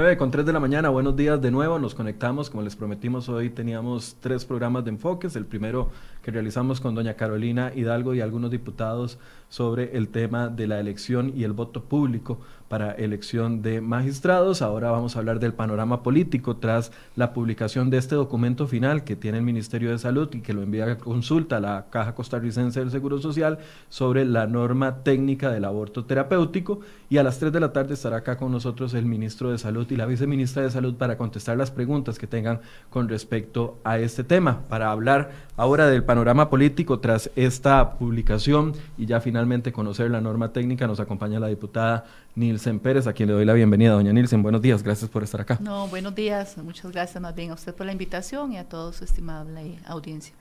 9 con 3 de la mañana, buenos días de nuevo, nos conectamos, como les prometimos hoy teníamos tres programas de enfoques, el primero que realizamos con doña Carolina Hidalgo y algunos diputados sobre el tema de la elección y el voto público para elección de magistrados. Ahora vamos a hablar del panorama político tras la publicación de este documento final que tiene el Ministerio de Salud y que lo envía a consulta a la Caja Costarricense del Seguro Social sobre la norma técnica del aborto terapéutico. Y a las 3 de la tarde estará acá con nosotros el ministro de Salud y la viceministra de Salud para contestar las preguntas que tengan con respecto a este tema. Para hablar ahora del panorama político tras esta publicación y ya finalmente conocer la norma técnica, nos acompaña la diputada Nilsen Pérez, a quien le doy la bienvenida. Doña Nilsen, buenos días, gracias por estar acá. No, buenos días, muchas gracias más bien a usted por la invitación y a toda su estimable audiencia.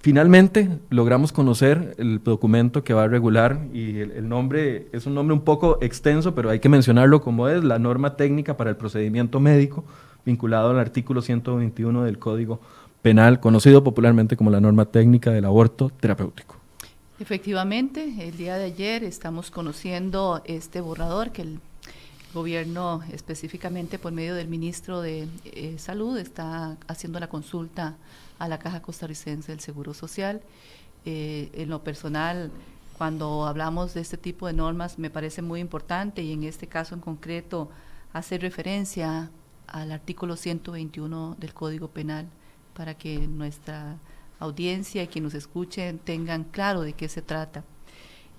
Finalmente logramos conocer el documento que va a regular y el, nombre es un nombre un poco extenso, pero hay que mencionarlo como es, la norma técnica para el procedimiento médico vinculado al artículo 121 del Código Penal, conocido popularmente como la norma técnica del aborto terapéutico. Efectivamente, el día de ayer estamos conociendo este borrador que el gobierno, específicamente por medio del ministro de eh, Salud, está haciendo la consulta a la Caja Costarricense del Seguro Social. Eh, en lo personal, cuando hablamos de este tipo de normas, me parece muy importante y en este caso en concreto hacer referencia al artículo 121 del Código Penal para que nuestra audiencia y quien nos escuchen tengan claro de qué se trata.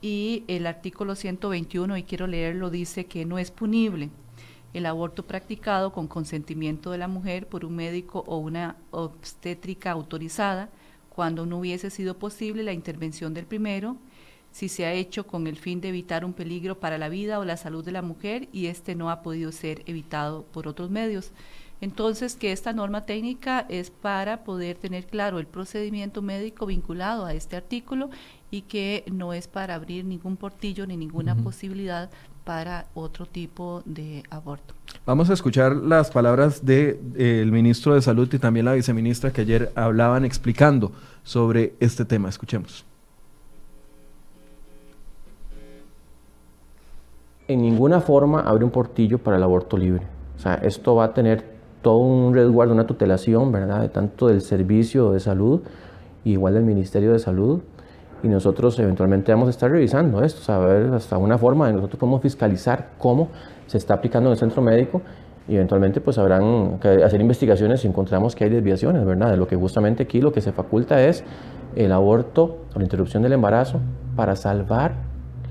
Y el artículo 121, y quiero leerlo, dice que no es punible el aborto practicado con consentimiento de la mujer por un médico o una obstétrica autorizada cuando no hubiese sido posible la intervención del primero, si se ha hecho con el fin de evitar un peligro para la vida o la salud de la mujer y este no ha podido ser evitado por otros medios. Entonces, que esta norma técnica es para poder tener claro el procedimiento médico vinculado a este artículo y que no es para abrir ningún portillo ni ninguna posibilidad para otro tipo de aborto. Vamos a escuchar las palabras del de, ministro de Salud y también la viceministra que ayer hablaban explicando sobre este tema. Escuchemos. En ninguna forma abre un portillo para el aborto libre. O sea, esto va a tener todo un resguardo, una tutelación, ¿verdad? De tanto del servicio de salud, igual del Ministerio de Salud, y nosotros eventualmente vamos a estar revisando esto, saber hasta una forma de nosotros podemos fiscalizar cómo se está aplicando en el centro médico y eventualmente pues habrán que hacer investigaciones si encontramos que hay desviaciones, ¿verdad? De lo que justamente aquí lo que se faculta es el aborto o la interrupción del embarazo para salvar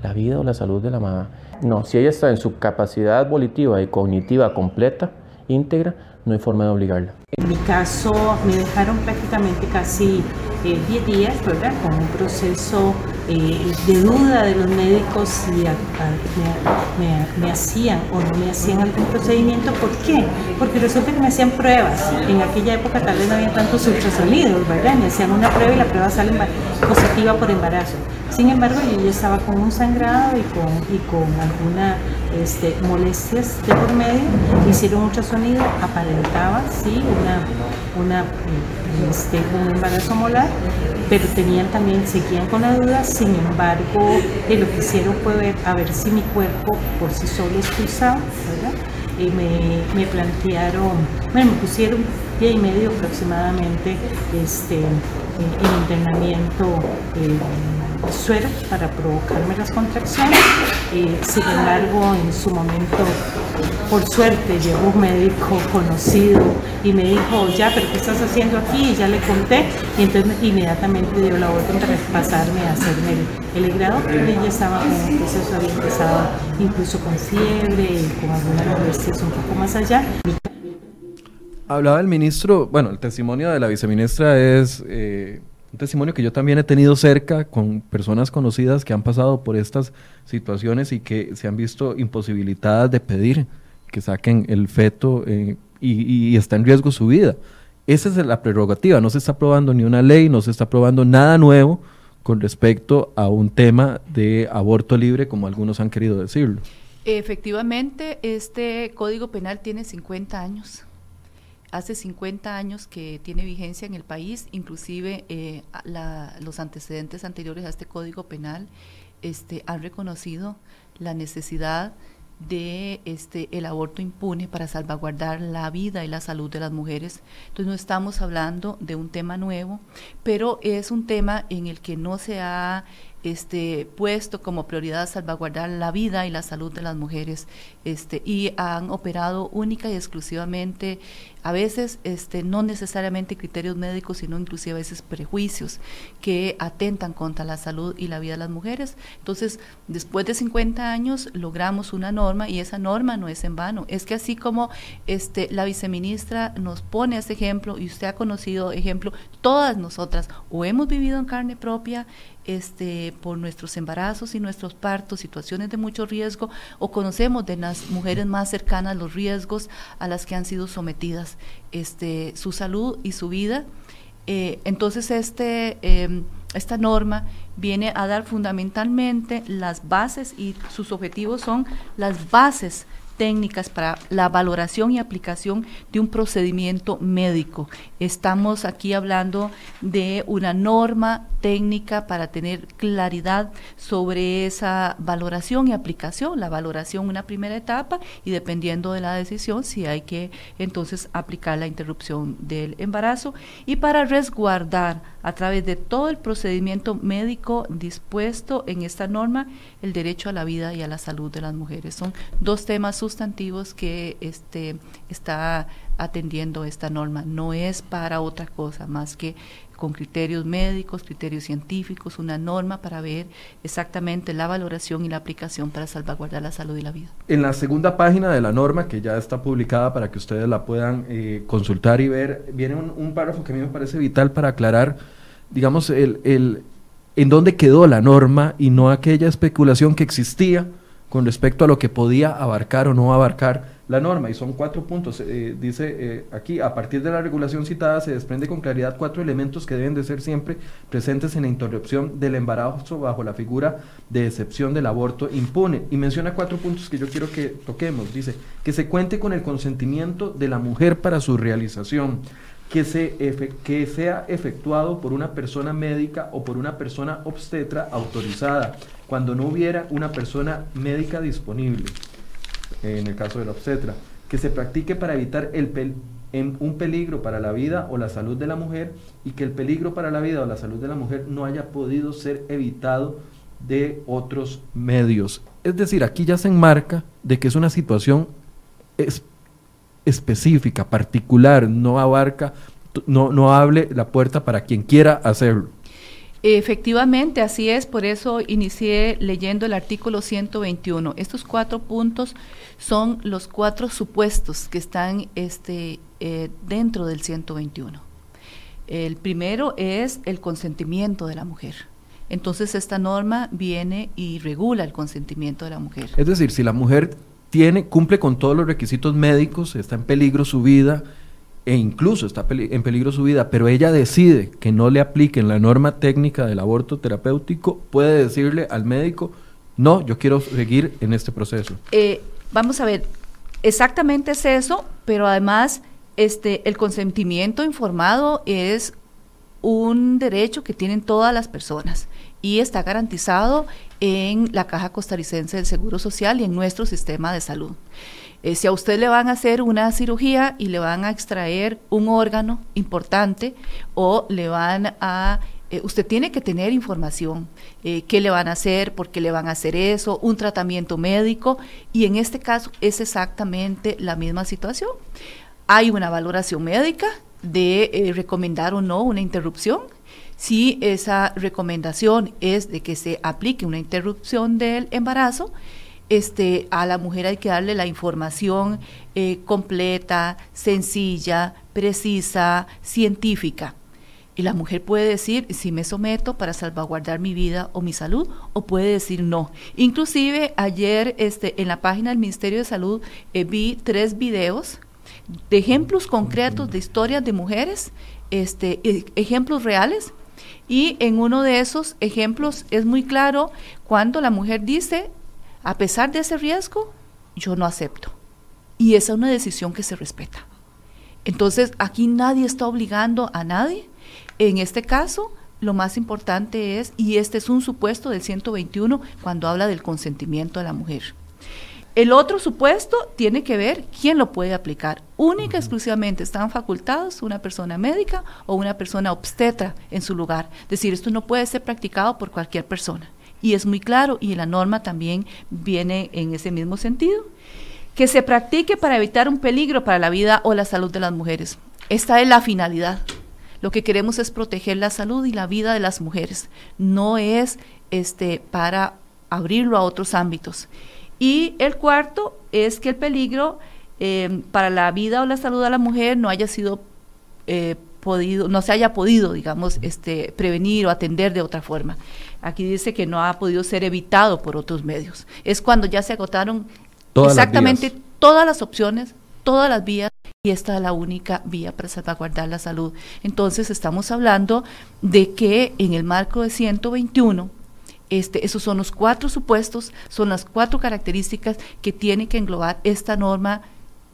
la vida o la salud de la mamá. No, si ella está en su capacidad volitiva y cognitiva completa, íntegra, no hay forma de obligarla. En mi caso me dejaron prácticamente casi 10 eh, días, ¿verdad? Con un proceso eh, de duda de los médicos si me, me, hacían o no me hacían algún procedimiento. ¿Por qué? Porque resulta que me hacían pruebas. En aquella época tal vez no había tantos ultrasonidos, ¿verdad? Me hacían una prueba y la prueba sale positiva por embarazo. Sin embargo, yo ya estaba con un sangrado y con, y con algunas este, molestias de por medio. Hicieron ultrasonido, aparentaba, sí, una, una, este, un embarazo molar, pero tenían también, seguían con la duda. Sin embargo, lo que hicieron fue ver a ver si mi cuerpo por sí solo expulsaba, ¿verdad? Y me, me plantearon, bueno, me pusieron día y medio aproximadamente este, en internamiento. Eh, suero para provocarme las contracciones. Eh, sin embargo, en su momento, por suerte, llegó un médico conocido y me dijo, ya, pero ¿qué estás haciendo aquí? Y ya le conté. Y entonces inmediatamente dio la orden para pasarme a hacerme el, el grado, porque ella estaba en un proceso, había empezado incluso con fiebre y con algunas molestias un poco más allá. Hablaba el ministro, bueno, el testimonio de la viceministra es eh, un testimonio que yo también he tenido cerca con personas conocidas que han pasado por estas situaciones y que se han visto imposibilitadas de pedir que saquen el feto eh, y, está en riesgo su vida. Esa es la prerrogativa, no se está aprobando ni una ley, no se está aprobando nada nuevo con respecto a un tema de aborto libre como algunos han querido decirlo. Efectivamente, este Código Penal tiene 50 años hace 50 años que tiene vigencia en el país, inclusive eh, los antecedentes anteriores a este Código Penal este, han reconocido la necesidad de este el aborto impune para salvaguardar la vida y la salud de las mujeres. Entonces no estamos hablando de un tema nuevo, pero es un tema en el que no se ha este, puesto como prioridad salvaguardar la vida y la salud de las mujeres este, y han operado única y exclusivamente, a veces este, no necesariamente criterios médicos, sino inclusive a veces prejuicios que atentan contra la salud y la vida de las mujeres. Entonces, después de 50 años logramos una norma y esa norma no es en vano. Es que así como este, la viceministra nos pone ese ejemplo y usted ha conocido ejemplo, todas nosotras o hemos vivido en carne propia este, por nuestros embarazos y nuestros partos, situaciones de mucho riesgo, o conocemos de las mujeres más cercanas los riesgos a las que han sido sometidas, este, su salud y su vida. Eh, entonces, este, em, esta norma viene a dar fundamentalmente las bases y sus objetivos son las bases técnicas para la valoración y aplicación de un procedimiento médico. Estamos aquí hablando de una norma técnica para tener claridad sobre esa valoración y aplicación. La valoración una primera etapa y dependiendo de la decisión si hay que entonces aplicar la interrupción del embarazo y para resguardar a través de todo el procedimiento médico dispuesto en esta norma el derecho a la vida y a la salud de las mujeres. Son dos temas sustantivos que este, está atendiendo esta norma. No es para otra cosa más que con criterios médicos, criterios científicos, una norma para ver exactamente la valoración y la aplicación para salvaguardar la salud y la vida. En la segunda página de la norma, que ya está publicada para que ustedes la puedan eh, consultar y ver, viene un, un, párrafo que a mí me parece vital para aclarar, digamos, el, el, en dónde quedó la norma y no aquella especulación que existía con respecto a lo que podía abarcar o no abarcar la norma y son cuatro puntos. Eh, dice eh, aquí, a partir de la regulación citada se desprende con claridad cuatro elementos que deben de ser siempre presentes en la interrupción del embarazo bajo la figura de excepción del aborto impune. Y menciona cuatro puntos que yo quiero que toquemos. Dice, que se cuente con el consentimiento de la mujer para su realización. Que, se que sea efectuado por una persona médica o por una persona obstetra autorizada, cuando no hubiera una persona médica disponible en el caso de la obstetra, que se practique para evitar el un peligro para la vida o la salud de la mujer y que el peligro para la vida o la salud de la mujer no haya podido ser evitado de otros medios. Es decir, aquí ya se enmarca de que es una situación específica, particular, no abarca, no, no hable la puerta para quien quiera hacerlo. Efectivamente, así es, por eso inicié leyendo el artículo 121. Estos cuatro puntos son los cuatro supuestos que están este, eh, dentro del 121. El primero es el consentimiento de la mujer. Entonces esta norma viene y regula el consentimiento de la mujer. Es decir, si la mujer tiene, cumple con todos los requisitos médicos, está en peligro su vida, e incluso está en peligro su vida, pero ella decide que no le apliquen la norma técnica del aborto terapéutico, puede decirle al médico, no, yo quiero seguir en este proceso. Eh, vamos a ver, exactamente es eso, pero además este, el consentimiento informado es un derecho que tienen todas las personas y está garantizado en la Caja Costarricense del Seguro Social y en nuestro sistema de salud. Eh, si a usted le van a hacer una cirugía y le van a extraer un órgano importante o le van a... Eh, usted tiene que tener información, eh, qué le van a hacer, por qué le van a hacer eso, un tratamiento médico y en este caso es exactamente la misma situación. Hay una valoración médica de recomendar o no una interrupción, si esa recomendación es de que se aplique una interrupción del embarazo, este, a la mujer hay que darle la información eh, completa, sencilla, precisa, científica. Y la mujer puede decir si me someto para salvaguardar mi vida o mi salud, o puede decir no. Inclusive ayer este, en la página del Ministerio de Salud eh, vi tres videos de ejemplos concretos de historias de mujeres, este, e, ejemplos reales. Y en uno de esos ejemplos es muy claro cuando la mujer dice, a pesar de ese riesgo, yo no acepto. Y esa es una decisión que se respeta. Entonces, aquí nadie está obligando a nadie. En este caso, lo más importante es, y este es un supuesto del 121 cuando habla del consentimiento de la mujer. El otro supuesto tiene que ver quién lo puede aplicar. Única y exclusivamente están facultados una persona médica o una persona obstetra en su lugar. Es decir, esto no puede ser practicado por cualquier persona. Y es muy claro y la norma también viene en ese mismo sentido. Que se practique para evitar un peligro para la vida o la salud de las mujeres. Esta es la finalidad. Lo que queremos es proteger la salud y la vida de las mujeres. No es este, para abrirlo a otros ámbitos. Y el cuarto es que el peligro eh, para la vida o la salud de la mujer no haya sido eh, podido, no se haya podido, digamos, este, prevenir o atender de otra forma. Aquí dice que no ha podido ser evitado por otros medios. Es cuando ya se agotaron exactamente todas las opciones, todas las vías, y esta es la única vía para salvaguardar la salud. Entonces estamos hablando de que en el marco de 121, este, esos son los cuatro supuestos, son las cuatro características que tiene que englobar esta norma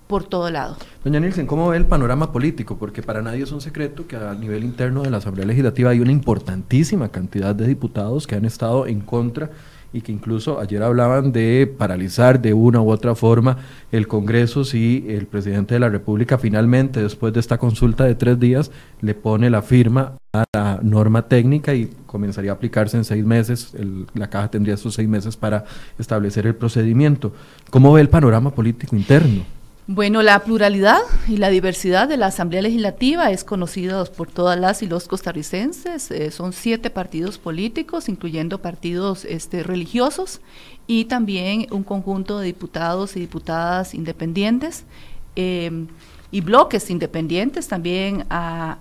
por todo lado. Doña Nielsen, ¿cómo ve el panorama político? Porque para nadie es un secreto que a nivel interno de la Asamblea Legislativa hay una importantísima cantidad de diputados que han estado en contra y que incluso ayer hablaban de paralizar de una u otra forma el Congreso si el presidente de la República finalmente, después de esta consulta de tres días, le pone la firma la norma técnica y comenzaría a aplicarse en seis meses. la caja tendría esos seis meses para establecer el procedimiento. ¿Cómo ve el panorama político interno? Bueno, la pluralidad y la diversidad de la Asamblea Legislativa es conocida por todas las y los costarricenses. Eh, son siete partidos políticos, incluyendo partidos este, religiosos, y también un conjunto de diputados y diputadas independientes eh, y bloques independientes también a,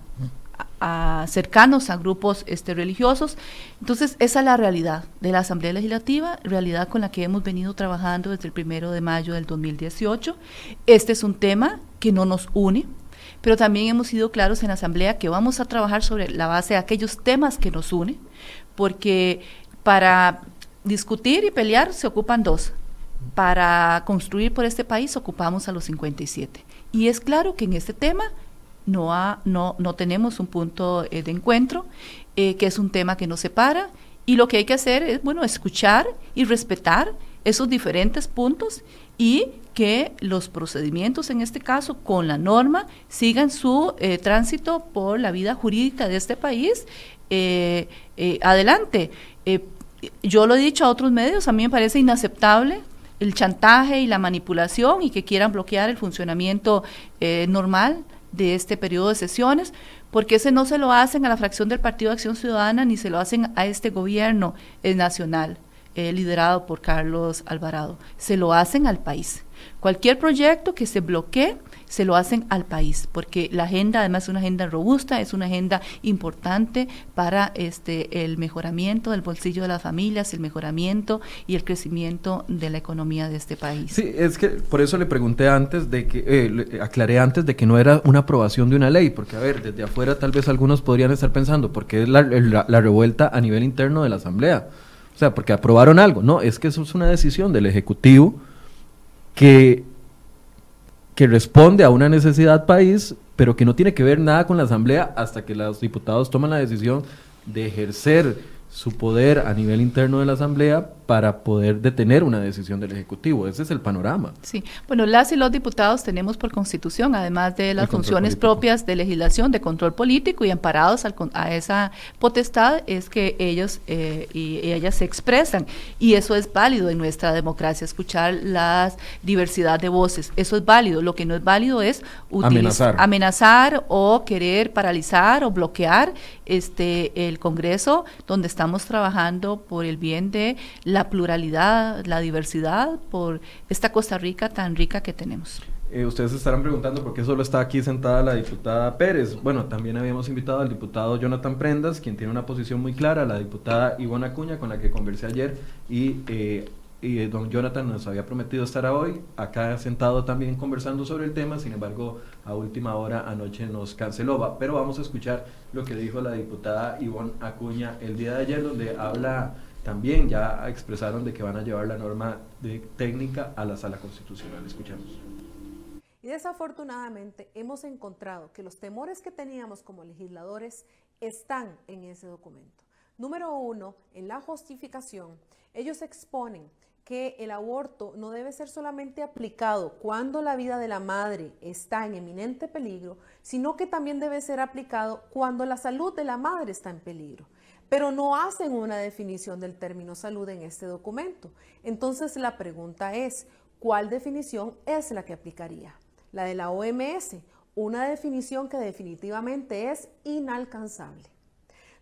cercanos a grupos este, religiosos. Entonces, esa es la realidad de la Asamblea Legislativa, realidad con la que hemos venido trabajando desde el primero de mayo del 2018. Este es un tema que no nos une, pero también hemos sido claros en la Asamblea que vamos a trabajar sobre la base de aquellos temas que nos unen, porque para discutir y pelear se ocupan dos. Para construir por este país ocupamos a los 57. Y es claro que en este tema no, ha, no, no tenemos un punto eh, de encuentro, eh, que es un tema que nos separa, y lo que hay que hacer es, bueno, escuchar y respetar esos diferentes puntos y que los procedimientos, en este caso, con la norma, sigan su eh, tránsito por la vida jurídica de este país adelante. yo lo he dicho a otros medios, a mí me parece inaceptable el chantaje y la manipulación y que quieran bloquear el funcionamiento normal de este periodo de sesiones, porque ese no se lo hacen a la fracción del Partido de Acción Ciudadana ni se lo hacen a este gobierno nacional eh, liderado por Carlos Alvarado, se lo hacen al país. Cualquier proyecto que se bloquee se lo hacen al país, porque la agenda además es una agenda robusta, es una agenda importante para este el mejoramiento del bolsillo de las familias, el mejoramiento y el crecimiento de la economía de este país. Sí, es que por eso le pregunté antes de que, eh, aclaré antes de que no era una aprobación de una ley, porque a ver, desde afuera tal vez algunos podrían estar pensando, porque es la, la revuelta a nivel interno de la Asamblea. O sea, porque aprobaron algo. No, es que eso es una decisión del Ejecutivo que que responde a una necesidad país, pero que no tiene que ver nada con la Asamblea hasta que los diputados toman la decisión de ejercer su poder a nivel interno de la Asamblea para poder detener una decisión del Ejecutivo. Ese es el panorama. Sí, bueno, las y los diputados tenemos por constitución, además de las funciones propias de legislación, de control político y amparados a esa potestad, es que ellos eh, y, ellas se expresan. Y eso es válido en nuestra democracia, escuchar la diversidad de voces. Eso es válido. Lo que no es válido es amenazar. amenazar o querer paralizar o bloquear este el Congreso donde estamos trabajando por el bien de la pluralidad, la diversidad, por esta Costa Rica tan rica que tenemos. Eh, ustedes estarán preguntando por qué solo está aquí sentada la diputada Pérez. Bueno, también habíamos invitado al diputado Jonathan Prendas, quien tiene una posición muy clara, la diputada Ivona Acuña, con la que conversé ayer, y, eh, y eh, don Jonathan nos había prometido estar hoy, acá sentado también conversando sobre el tema, sin embargo, a última hora anoche nos canceló. Pero vamos a escuchar lo que dijo la diputada Ivonne Acuña el día de ayer, donde habla también ya expresaron de que van a llevar la norma de técnica a la sala constitucional. Escuchamos. Y desafortunadamente hemos encontrado que los temores que teníamos como legisladores están en ese documento. Número uno, en la justificación, ellos exponen que el aborto no debe ser solamente aplicado cuando la vida de la madre está en eminente peligro, sino que también debe ser aplicado cuando la salud de la madre está en peligro. Pero no hacen una definición del término salud en este documento. Entonces la pregunta es, ¿cuál definición es la que aplicaría? La de la OMS, una definición que definitivamente es inalcanzable.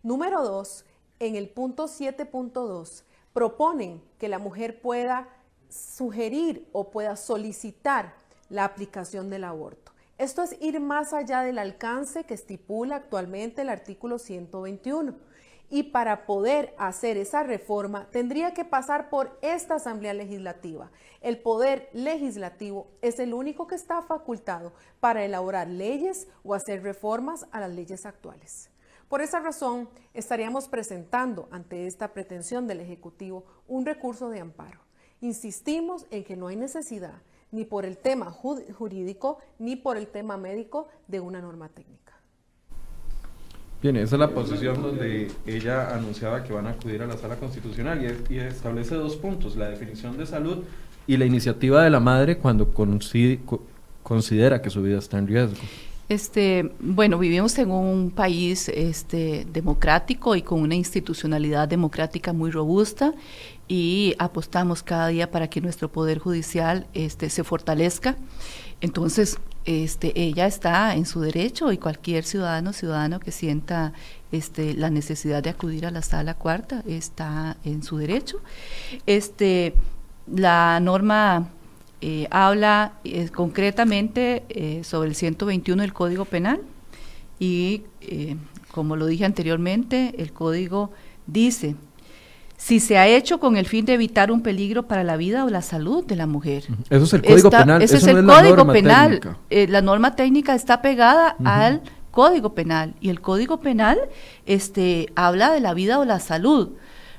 Número dos, en el punto 7.2 proponen que la mujer pueda sugerir o pueda solicitar la aplicación del aborto. Esto es ir más allá del alcance que estipula actualmente el artículo 121. Y para poder hacer esa reforma tendría que pasar por esta Asamblea Legislativa. El poder legislativo es el único que está facultado para elaborar leyes o hacer reformas a las leyes actuales. Por esa razón, estaríamos presentando ante esta pretensión del Ejecutivo un recurso de amparo. Insistimos en que no hay necesidad ni por el tema jurídico ni por el tema médico de una norma técnica. Bien, esa es la posición donde ella anunciaba que van a acudir a la sala constitucional y, establece dos puntos, la definición de salud y la iniciativa de la madre cuando considera que su vida está en riesgo. Este, bueno, vivimos en un país este, democrático y con una institucionalidad democrática muy robusta y apostamos cada día para que nuestro poder judicial este, se fortalezca. Entonces, este, ella está en su derecho y cualquier ciudadano ciudadano que sienta este, la necesidad de acudir a la sala cuarta está en su derecho. Este, la norma eh, habla eh, concretamente eh, sobre el 121 del Código Penal y, como lo dije anteriormente, el Código dice, si se ha hecho con el fin de evitar un peligro para la vida o la salud de la mujer. Eso es el Código Penal. Ese es el Código Penal. la norma técnica está pegada al Código Penal y el Código Penal este, habla de la vida o la salud.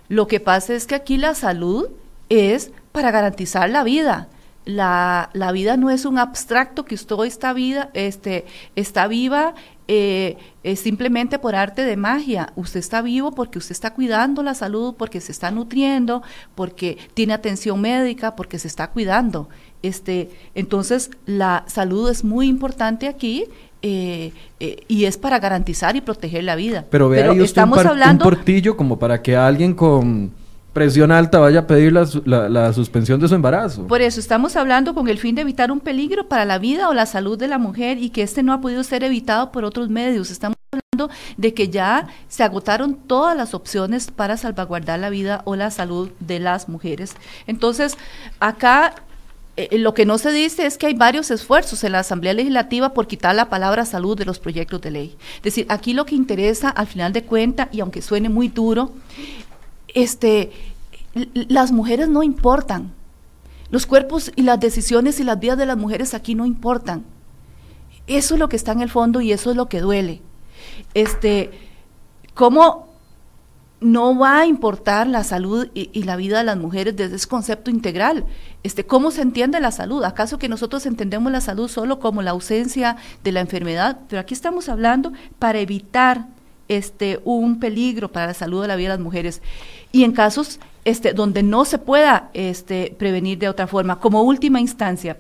Lo que pasa es que aquí la salud es para garantizar la vida la, la, vida no es un abstracto que usted está, vida, este, está viva eh, simplemente por arte de magia. Usted está vivo porque usted está cuidando la salud, porque se está nutriendo, porque tiene atención médica, porque se está cuidando. Este, entonces, la salud es muy importante aquí eh, eh, y es para garantizar y proteger la vida. Pero vea estamos hablando, un portillo como para que alguien con presión alta vaya a pedir la, suspensión de su embarazo. Por eso estamos hablando con el fin de evitar un peligro para la vida o la salud de la mujer y que este no ha podido ser evitado por otros medios. Estamos hablando de que ya se agotaron todas las opciones para salvaguardar la vida o la salud de las mujeres. Entonces, acá eh, lo que no se dice es que hay varios esfuerzos en la Asamblea Legislativa por quitar la palabra salud de los proyectos de ley. Es decir, aquí lo que interesa al final de cuentas, y aunque suene muy duro, este, las mujeres no importan. Los cuerpos y las decisiones y las vidas de las mujeres aquí no importan. Eso es lo que está en el fondo y eso es lo que duele. Este, ¿Cómo no va a importar la salud y, la vida de las mujeres desde ese concepto integral? Este, ¿Cómo se entiende la salud? ¿Acaso que nosotros entendemos la salud solo como la ausencia de la enfermedad? Pero aquí estamos hablando para evitar este, un peligro para la salud de la vida de las mujeres. Y en casos este, donde no se pueda este, prevenir de otra forma, como última instancia.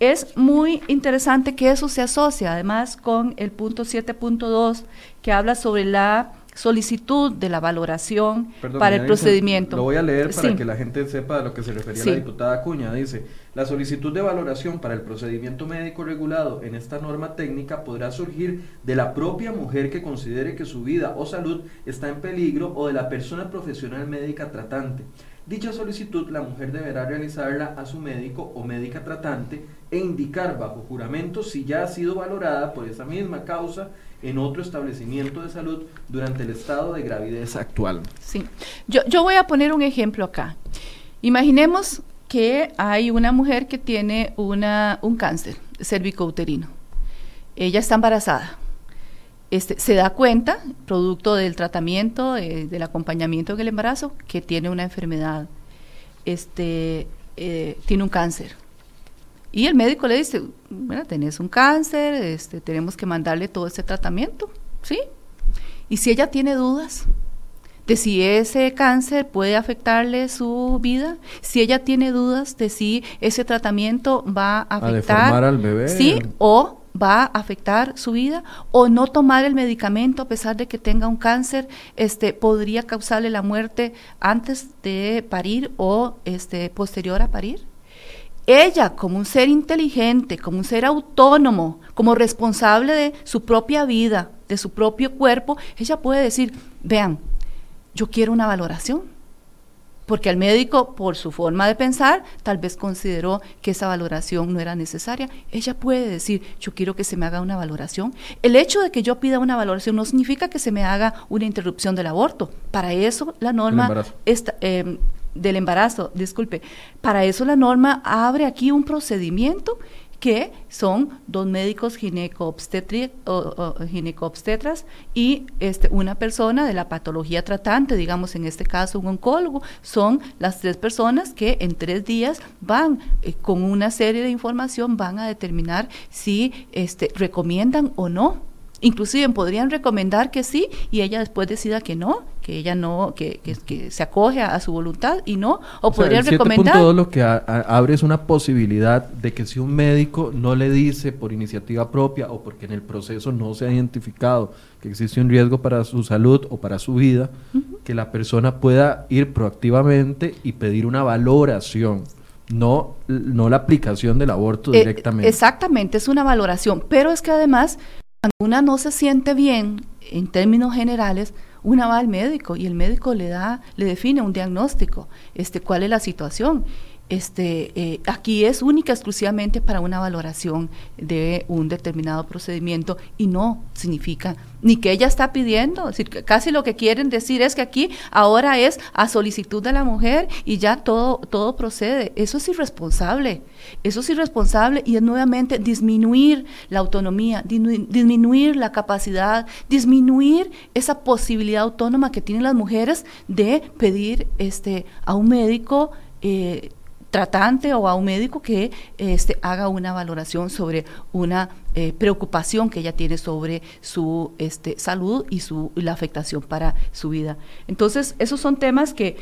Es muy interesante que eso se asocia además con el punto 7.2 que habla sobre la solicitud de la valoración para el procedimiento. Lo voy a leer para que la gente sepa a lo que se refería la diputada Cuña. Dice, la solicitud de valoración para el procedimiento médico regulado en esta norma técnica podrá surgir de la propia mujer que considere que su vida o salud está en peligro o de la persona profesional médica tratante. Dicha solicitud la mujer deberá realizarla a su médico o médica tratante e indicar bajo juramento si ya ha sido valorada por esa misma causa en otro establecimiento de salud durante el estado de gravidez actual. Sí, yo, yo voy a poner un ejemplo acá. Imaginemos que hay una mujer que tiene una, un cáncer cervicouterino. Ella está embarazada. Este, se da cuenta, producto del tratamiento, eh, del acompañamiento en el embarazo, que tiene una enfermedad, este, eh, tiene un cáncer y el médico le dice, bueno, tenés un cáncer, este, tenemos que mandarle todo ese tratamiento, ¿sí? Y si ella tiene dudas, de si ese cáncer puede afectarle su vida, si ella tiene dudas de si ese tratamiento va a afectar al bebé. sí o va a afectar su vida o no tomar el medicamento a pesar de que tenga un cáncer este podría causarle la muerte antes de parir o este posterior a parir ella como un ser inteligente, como un ser autónomo, como responsable de su propia vida, de su propio cuerpo, ella puede decir, vean, yo quiero una valoración. Porque al médico, por su forma de pensar, tal vez consideró que esa valoración no era necesaria. Ella puede decir, yo quiero que se me haga una valoración. El hecho de que yo pida una valoración no significa que se me haga una interrupción del aborto. Para eso la norma está, eh, del embarazo, disculpe. Para eso la norma abre aquí un procedimiento que son dos médicos ginecobstetras y este, una persona de la patología tratante, digamos en este caso un oncólogo, son las tres personas que en tres días van eh, con una serie de información, van a determinar si este, recomiendan o no Inclusive podrían recomendar que sí y ella después decida que no, que ella no, que, que, se acoge a, su voluntad y no, o, podrían recomendar... todo lo que abre es una posibilidad de que si un médico no le dice por iniciativa propia o porque en el proceso no se ha identificado que existe un riesgo para su salud o para su vida, que la persona pueda ir proactivamente y pedir una valoración no, no la aplicación del aborto eh, directamente. exactamente, es una valoración, pero es que además cuando una no se siente bien, en términos generales, una va al médico y el médico le da, le define un diagnóstico, este, cuál es la situación este, eh, aquí es única exclusivamente para una valoración de un determinado procedimiento y no significa ni que ella está pidiendo, casi lo que quieren decir es que aquí ahora es a solicitud de la mujer y ya todo, todo procede. Eso es irresponsable, eso es irresponsable y es nuevamente disminuir la autonomía, disminuir la capacidad, disminuir esa posibilidad autónoma que tienen las mujeres de pedir este, a un médico eh, tratante o a un médico que este, haga una valoración sobre una eh, preocupación que ella tiene sobre su este, salud y su, la afectación para su vida. Entonces, esos son temas que,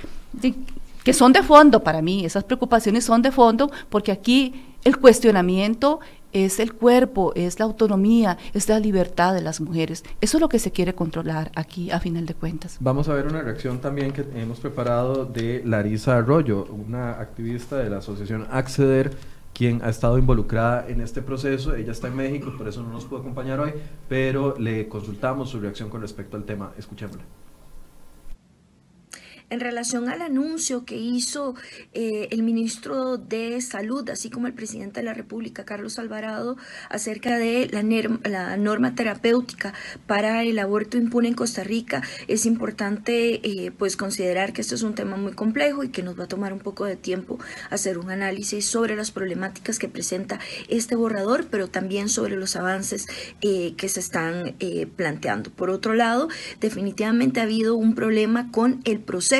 que son de fondo para mí, esas preocupaciones son de fondo porque aquí el cuestionamiento es el cuerpo, es la autonomía, es la libertad de las mujeres. Eso es lo que se quiere controlar aquí a final de cuentas. Vamos a ver una reacción también que hemos preparado de Larisa Arroyo, una activista de la asociación Acceder, quien ha estado involucrada en este proceso. Ella está en México, por eso no nos puede acompañar hoy, pero le consultamos su reacción con respecto al tema. Escuchémosla en relación al anuncio que hizo eh, el ministro de Salud, así como el presidente de la República, Carlos Alvarado, acerca de la, norma terapéutica para el aborto impune en Costa Rica, es importante eh, pues considerar que esto es un tema muy complejo y que nos va a tomar un poco de tiempo hacer un análisis sobre las problemáticas que presenta este borrador, pero también sobre los avances eh, que se están planteando. Por otro lado, definitivamente ha habido un problema con el proceso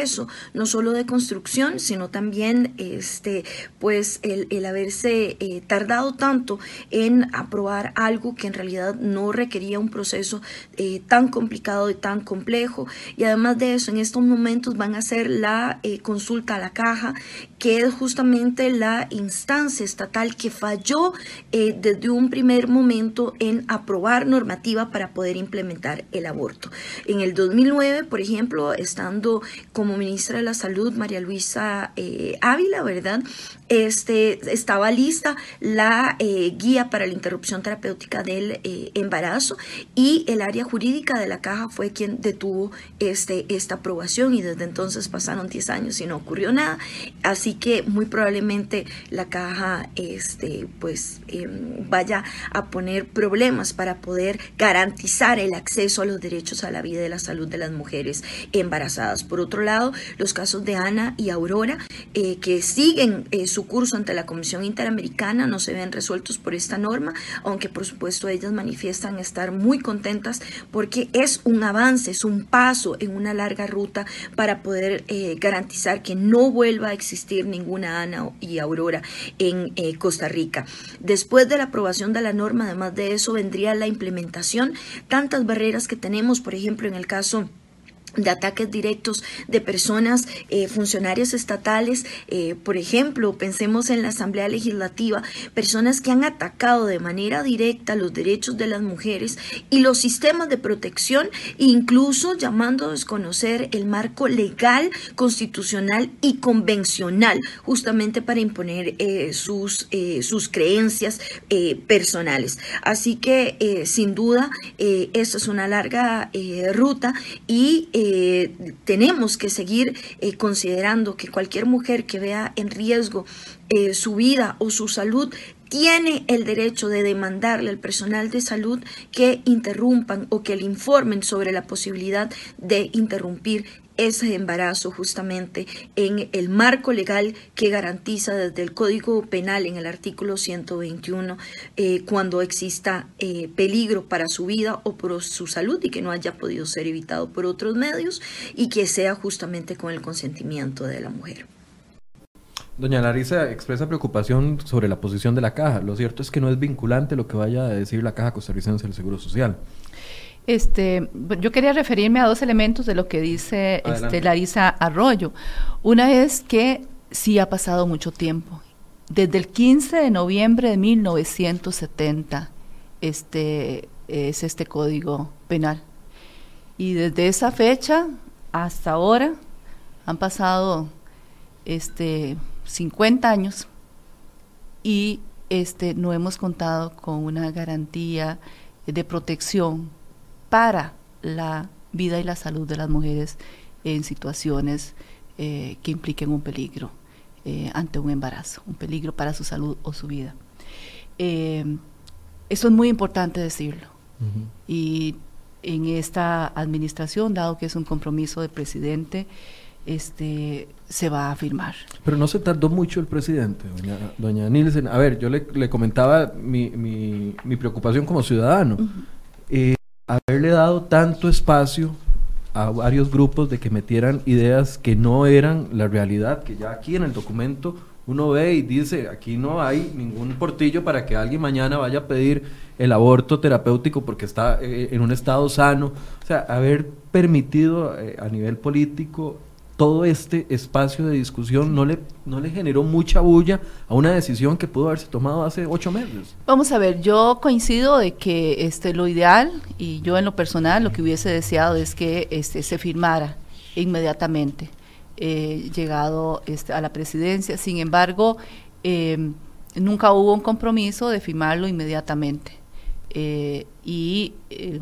no solo de construcción, sino también este, pues el, haberse eh, tardado tanto en aprobar algo que en realidad no requería un proceso eh, tan complicado y tan complejo. Y además de eso, en estos momentos van a hacer la eh, consulta a la caja, que es justamente la instancia estatal que falló desde un primer momento en aprobar normativa para poder implementar el aborto. En el 2009, por ejemplo, estando con como ministra de la Salud, María Luisa eh, Ávila, ¿verdad? Este, estaba lista la eh, guía para la interrupción terapéutica del eh, embarazo y el área jurídica de la caja fue quien detuvo este, esta aprobación y desde entonces pasaron 10 años y no ocurrió nada. Así que muy probablemente la caja este, pues, em, vaya a poner problemas para poder garantizar el acceso a los derechos a la vida y la salud de las mujeres embarazadas. Por otro lado, los casos de Ana y Aurora, eh, que siguen su curso ante la Comisión Interamericana, no se ven resueltos por esta norma, aunque por supuesto ellas manifiestan estar muy contentas porque es un avance, es un paso en una larga ruta para poder eh, garantizar que no vuelva a existir ninguna Ana y Aurora en Costa Rica. Después de la aprobación de la norma, además de eso, vendría la implementación, tantas barreras que tenemos, por ejemplo, en el caso de ataques directos de personas, eh, funcionarios estatales, eh, por ejemplo, pensemos en la Asamblea Legislativa, personas que han atacado de manera directa los derechos de las mujeres y los sistemas de protección, incluso llamando a desconocer el marco legal, constitucional y convencional, justamente para imponer eh, sus, sus creencias personales. Así que, sin duda, esto es una larga ruta y eh, tenemos que seguir eh, considerando que cualquier mujer que vea en riesgo eh, su vida o su salud tiene el derecho de demandarle al personal de salud que interrumpan o que le informen sobre la posibilidad de interrumpir ese embarazo justamente en el marco legal que garantiza desde el Código Penal en el artículo 121 eh, cuando exista eh, peligro para su vida o por su salud y que no haya podido ser evitado por otros medios y que sea justamente con el consentimiento de la mujer. Doña Larisa expresa preocupación sobre la posición de la caja. Lo cierto es que no es vinculante lo que vaya a decir la caja costarricense del Seguro Social. Este, yo quería referirme a dos elementos de lo que dice este, Larisa Arroyo. Una es que sí ha pasado mucho tiempo. Desde el 15 de noviembre de 1970 este, es este código penal. Y desde esa fecha hasta ahora han pasado este, 50 años y este, no hemos contado con una garantía de protección para la vida y la salud de las mujeres en situaciones eh, que impliquen un peligro eh, ante un embarazo, un peligro para su salud o su vida. Eh, eso es muy importante decirlo. Y en esta administración, dado que es un compromiso del presidente, este, se va a firmar. Pero no se tardó mucho el presidente, doña, Nielsen. A ver, yo le, comentaba mi, mi, preocupación como ciudadano haberle dado tanto espacio a varios grupos de que metieran ideas que no eran la realidad, que ya aquí en el documento uno ve y dice, aquí no hay ningún portillo para que alguien mañana vaya a pedir el aborto terapéutico porque está eh, en un estado sano. O sea, haber permitido eh, a nivel político todo este espacio de discusión no le, no le generó mucha bulla a una decisión que pudo haberse tomado hace ocho meses. Vamos a ver, yo coincido de que este, lo ideal, y yo en lo personal lo que hubiese deseado es que este, se firmara inmediatamente, eh, llegado este, a la presidencia. Sin embargo, em, nunca hubo un compromiso de firmarlo inmediatamente. Eh, y eh,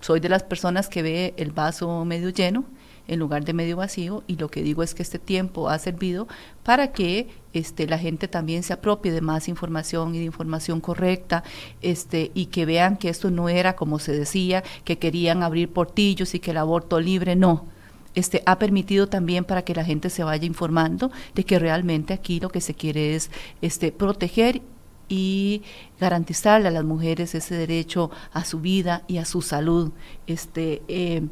soy de las personas que ve el vaso medio lleno en lugar de medio vacío y lo que digo es que este tiempo ha servido para que este, la gente también se apropie de más información y de información correcta este, y que vean que esto no era como se decía, que querían abrir portillos y que el aborto libre no. Este, ha permitido también para que la gente se vaya informando de que realmente aquí lo que se quiere es este, proteger y garantizarle a las mujeres ese derecho a su vida y a su salud. Este, eh,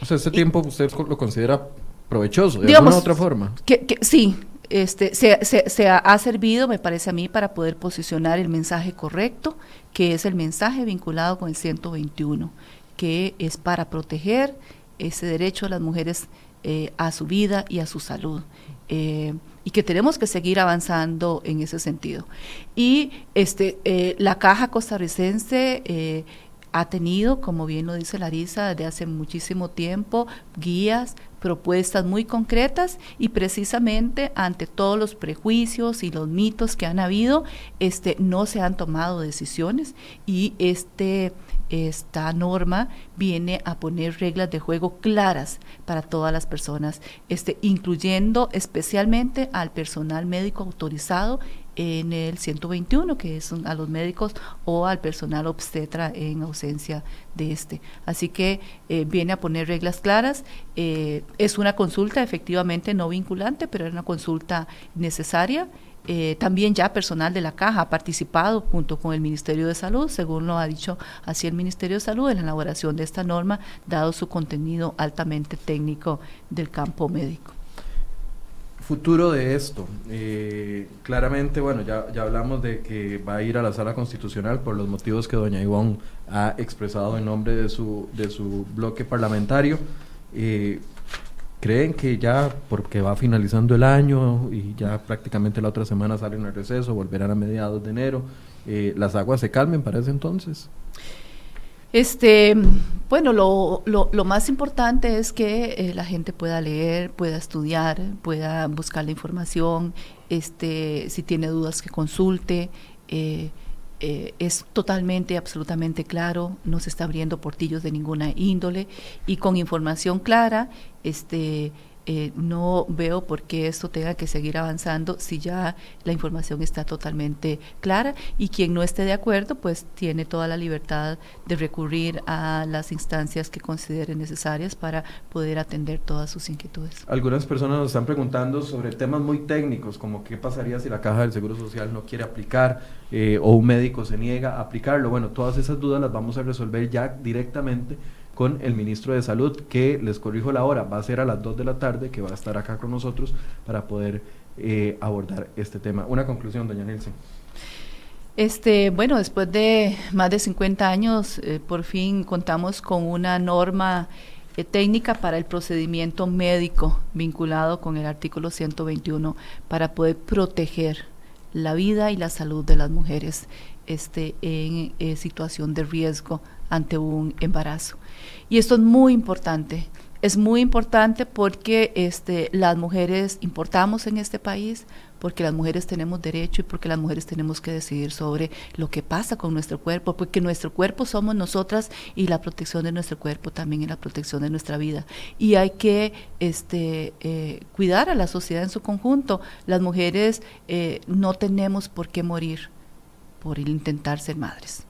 o sea, este tiempo usted lo considera provechoso, de alguna otra forma. Que, sí, este, se, se, ha servido, me parece a mí, para poder posicionar el mensaje correcto, que es el mensaje vinculado con el 121, que es para proteger ese derecho de las mujeres eh, a su vida y a su salud. Eh, y que tenemos que seguir avanzando en ese sentido. Y este, eh, la caja costarricense ha tenido, como bien lo dice Larisa, desde hace muchísimo tiempo, guías, propuestas muy concretas y precisamente ante todos los prejuicios y los mitos que han habido, este, no se han tomado decisiones y este, esta norma viene a poner reglas de juego claras para todas las personas, este, incluyendo especialmente al personal médico autorizado en el 121, que es a los médicos o al personal obstetra en ausencia de este. Así que eh, viene a poner reglas claras. Eh, es una consulta efectivamente no vinculante, pero es una consulta necesaria. Eh, también ya personal de la caja ha participado junto con el Ministerio de Salud, según lo ha dicho así el Ministerio de Salud, en la elaboración de esta norma, dado su contenido altamente técnico del campo médico futuro de esto? Eh, claramente, bueno, ya, ya hablamos de que va a ir a la sala constitucional por los motivos que doña Ivonne ha expresado en nombre de su, de su bloque parlamentario. Eh, ¿Creen que ya, porque va finalizando el año y ya prácticamente la otra semana salen al receso, volverán a mediados de enero, eh, las aguas se calmen para ese entonces? Este, bueno, lo, lo, más importante es que eh, la gente pueda leer, pueda estudiar, pueda buscar la información, este, si tiene dudas que consulte. Eh, eh, es totalmente, absolutamente claro, no se está abriendo portillos de ninguna índole y con información clara, este, eh, no veo por qué esto tenga que seguir avanzando si ya la información está totalmente clara y quien no esté de acuerdo pues tiene toda la libertad de recurrir a las instancias que considere necesarias para poder atender todas sus inquietudes. Algunas personas nos están preguntando sobre temas muy técnicos como qué pasaría si la caja del Seguro Social no quiere aplicar eh, o un médico se niega a aplicarlo. Bueno, todas esas dudas las vamos a resolver ya directamente con el ministro de Salud, que les corrijo la hora, va a ser a las 2 de la tarde, que va a estar acá con nosotros para poder eh, abordar este tema. Una conclusión, doña Nelson. Este, bueno, después de más de 50 años, eh, por fin contamos con una norma eh, técnica para el procedimiento médico vinculado con el artículo 121 para poder proteger la vida y la salud de las mujeres este, en situación de riesgo ante un embarazo. Y esto es muy importante. Es muy importante porque este, las mujeres importamos en este país, porque las mujeres tenemos derecho y porque las mujeres tenemos que decidir sobre lo que pasa con nuestro cuerpo, porque nuestro cuerpo somos nosotras y la protección de nuestro cuerpo también es la protección de nuestra vida. Y hay que este, eh, cuidar a la sociedad en su conjunto. Las mujeres eh, no tenemos por qué morir por intentar ser madres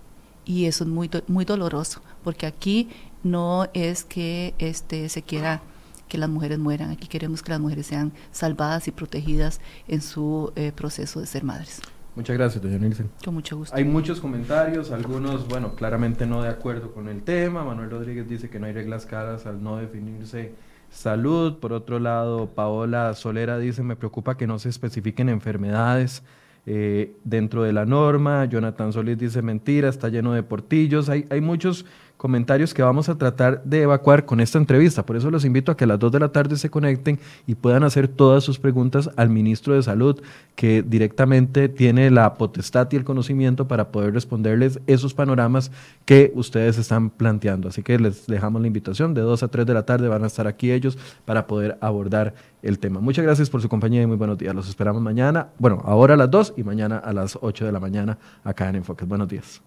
y eso es muy, muy doloroso, porque aquí no es que este, se quiera que las mujeres mueran, aquí queremos que las mujeres sean salvadas y protegidas en su eh, proceso de ser madres. Muchas gracias, doña Nielsen. Con mucho gusto. Hay muchos comentarios, algunos, bueno, claramente no de acuerdo con el tema. Manuel Rodríguez dice que no hay reglas claras al no definirse salud. Por otro lado, Paola Solera dice, me preocupa que no se especifiquen enfermedades eh, dentro de la norma. Jonathan Solís dice mentira, está lleno de portillos. Hay, hay muchos comentarios que vamos a tratar de evacuar con esta entrevista. Por eso los invito a que a las 2 de la tarde se conecten y puedan hacer todas sus preguntas al ministro de Salud, que directamente tiene la potestad y el conocimiento para poder responderles esos panoramas que ustedes están planteando. Así que les dejamos la invitación. De 2 a 3 de la tarde van a estar aquí ellos para poder abordar el tema. Muchas gracias por su compañía y muy buenos días. Los esperamos mañana, bueno, ahora a las 2 y mañana a las 8 de la mañana acá en Enfoques. Buenos días.